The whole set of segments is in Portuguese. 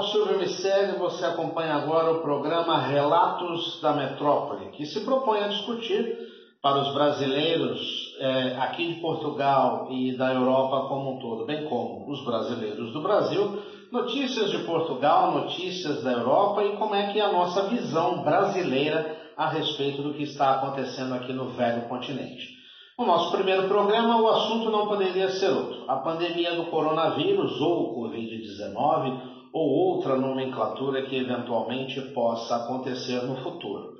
Glicério, você acompanha agora o programa Relatos da Metrópole, que se propõe a discutir para os brasileiros é, aqui de Portugal e da Europa como um todo, bem como os brasileiros do Brasil, notícias de Portugal, notícias da Europa e como é que é a nossa visão brasileira a respeito do que está acontecendo aqui no velho continente. No nosso primeiro programa, o assunto não poderia ser outro: a pandemia do coronavírus ou o Covid-19 ou outra nomenclatura que eventualmente possa acontecer no futuro.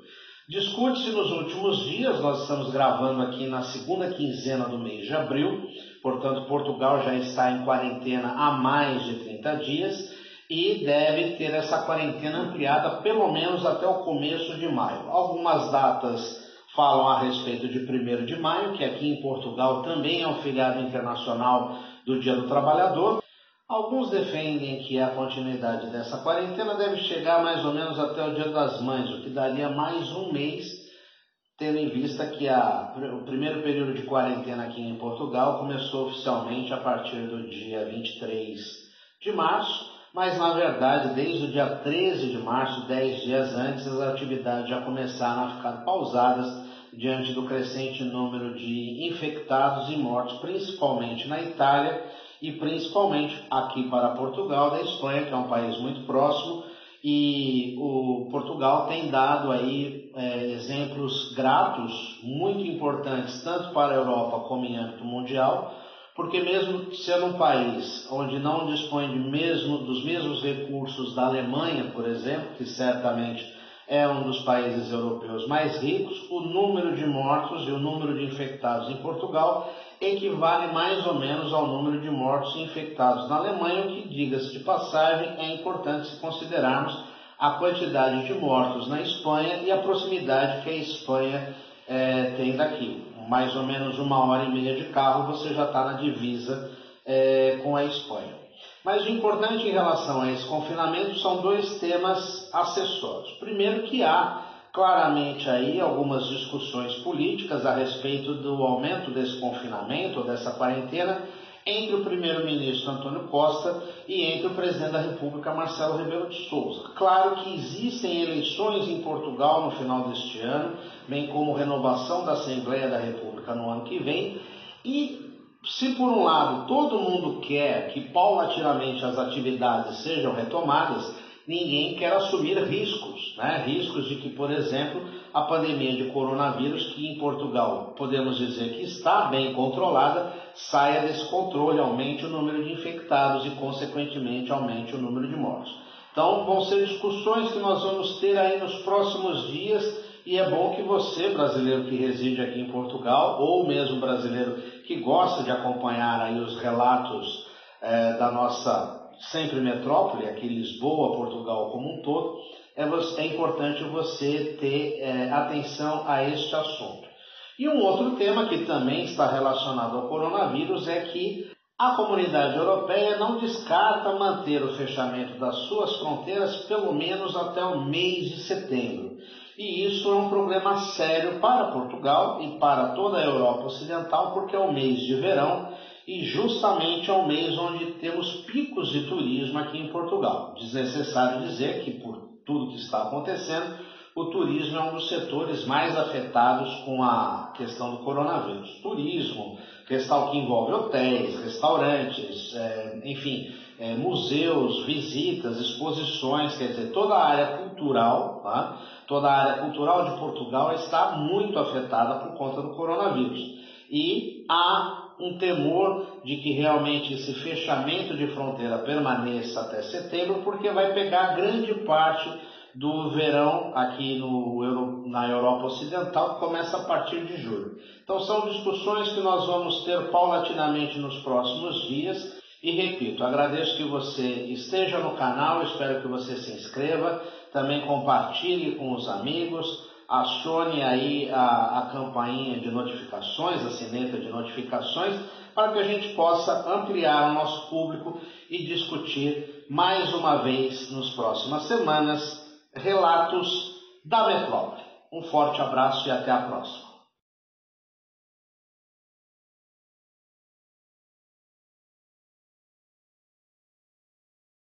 Discute-se nos últimos dias, nós estamos gravando aqui na segunda quinzena do mês de abril, portanto, Portugal já está em quarentena há mais de 30 dias e deve ter essa quarentena ampliada pelo menos até o começo de maio. Algumas datas falam a respeito de 1 de maio, que aqui em Portugal também é um feriado internacional do Dia do Trabalhador. Alguns defendem que a continuidade dessa quarentena deve chegar mais ou menos até o Dia das Mães, o que daria mais um mês, tendo em vista que a, o primeiro período de quarentena aqui em Portugal começou oficialmente a partir do dia 23 de março, mas na verdade, desde o dia 13 de março, 10 dias antes, as atividades já começaram a ficar pausadas diante do crescente número de infectados e mortos, principalmente na Itália e principalmente aqui para Portugal, da Espanha, que é um país muito próximo, e o Portugal tem dado aí é, exemplos gratos, muito importantes, tanto para a Europa como em âmbito mundial, porque mesmo sendo um país onde não dispõe de mesmo, dos mesmos recursos da Alemanha, por exemplo, que certamente é um dos países europeus mais ricos, o número de mortos e o número de infectados em Portugal equivale mais ou menos ao número de mortos e infectados na Alemanha, o que, diga-se de passagem, é importante se considerarmos a quantidade de mortos na Espanha e a proximidade que a Espanha é, tem daqui. Mais ou menos uma hora e meia de carro você já está na divisa é, com a Espanha. Mas o importante em relação a esse confinamento são dois temas acessórios. Primeiro que há claramente aí algumas discussões políticas a respeito do aumento desse confinamento, ou dessa quarentena, entre o primeiro-ministro Antônio Costa e entre o presidente da República Marcelo Rebelo de Souza. Claro que existem eleições em Portugal no final deste ano, bem como renovação da Assembleia da República no ano que vem, e se por um lado todo mundo quer que paulatinamente as atividades sejam retomadas, ninguém quer assumir riscos, né? riscos de que, por exemplo, a pandemia de coronavírus, que em Portugal podemos dizer que está bem controlada, saia desse controle, aumente o número de infectados e, consequentemente, aumente o número de mortos. Então, vão ser discussões que nós vamos ter aí nos próximos dias e é bom que você, brasileiro que reside aqui em Portugal, ou mesmo brasileiro que gosta de acompanhar aí os relatos é, da nossa sempre metrópole, aqui Lisboa, Portugal como um todo, é, é importante você ter é, atenção a este assunto. E um outro tema que também está relacionado ao coronavírus é que a comunidade europeia não descarta manter o fechamento das suas fronteiras pelo menos até o mês de setembro. E isso é um problema sério para Portugal e para toda a Europa Ocidental, porque é o mês de verão e justamente é o mês onde temos picos de turismo aqui em Portugal. Desnecessário dizer que, por tudo que está acontecendo, o turismo é um dos setores mais afetados com a questão do coronavírus. Turismo, questão que envolve hotéis, restaurantes, é, enfim, é, museus, visitas, exposições, quer dizer, toda a área cultural, tá? toda a área cultural de Portugal está muito afetada por conta do coronavírus. E há um temor de que realmente esse fechamento de fronteira permaneça até setembro, porque vai pegar grande parte do verão aqui no, na Europa Ocidental, que começa a partir de julho. Então, são discussões que nós vamos ter paulatinamente nos próximos dias. E repito, agradeço que você esteja no canal, espero que você se inscreva, também compartilhe com os amigos acione aí a, a campainha de notificações, a sineta de notificações, para que a gente possa ampliar o nosso público e discutir mais uma vez nas próximas semanas relatos da metrópole. Um forte abraço e até a próxima.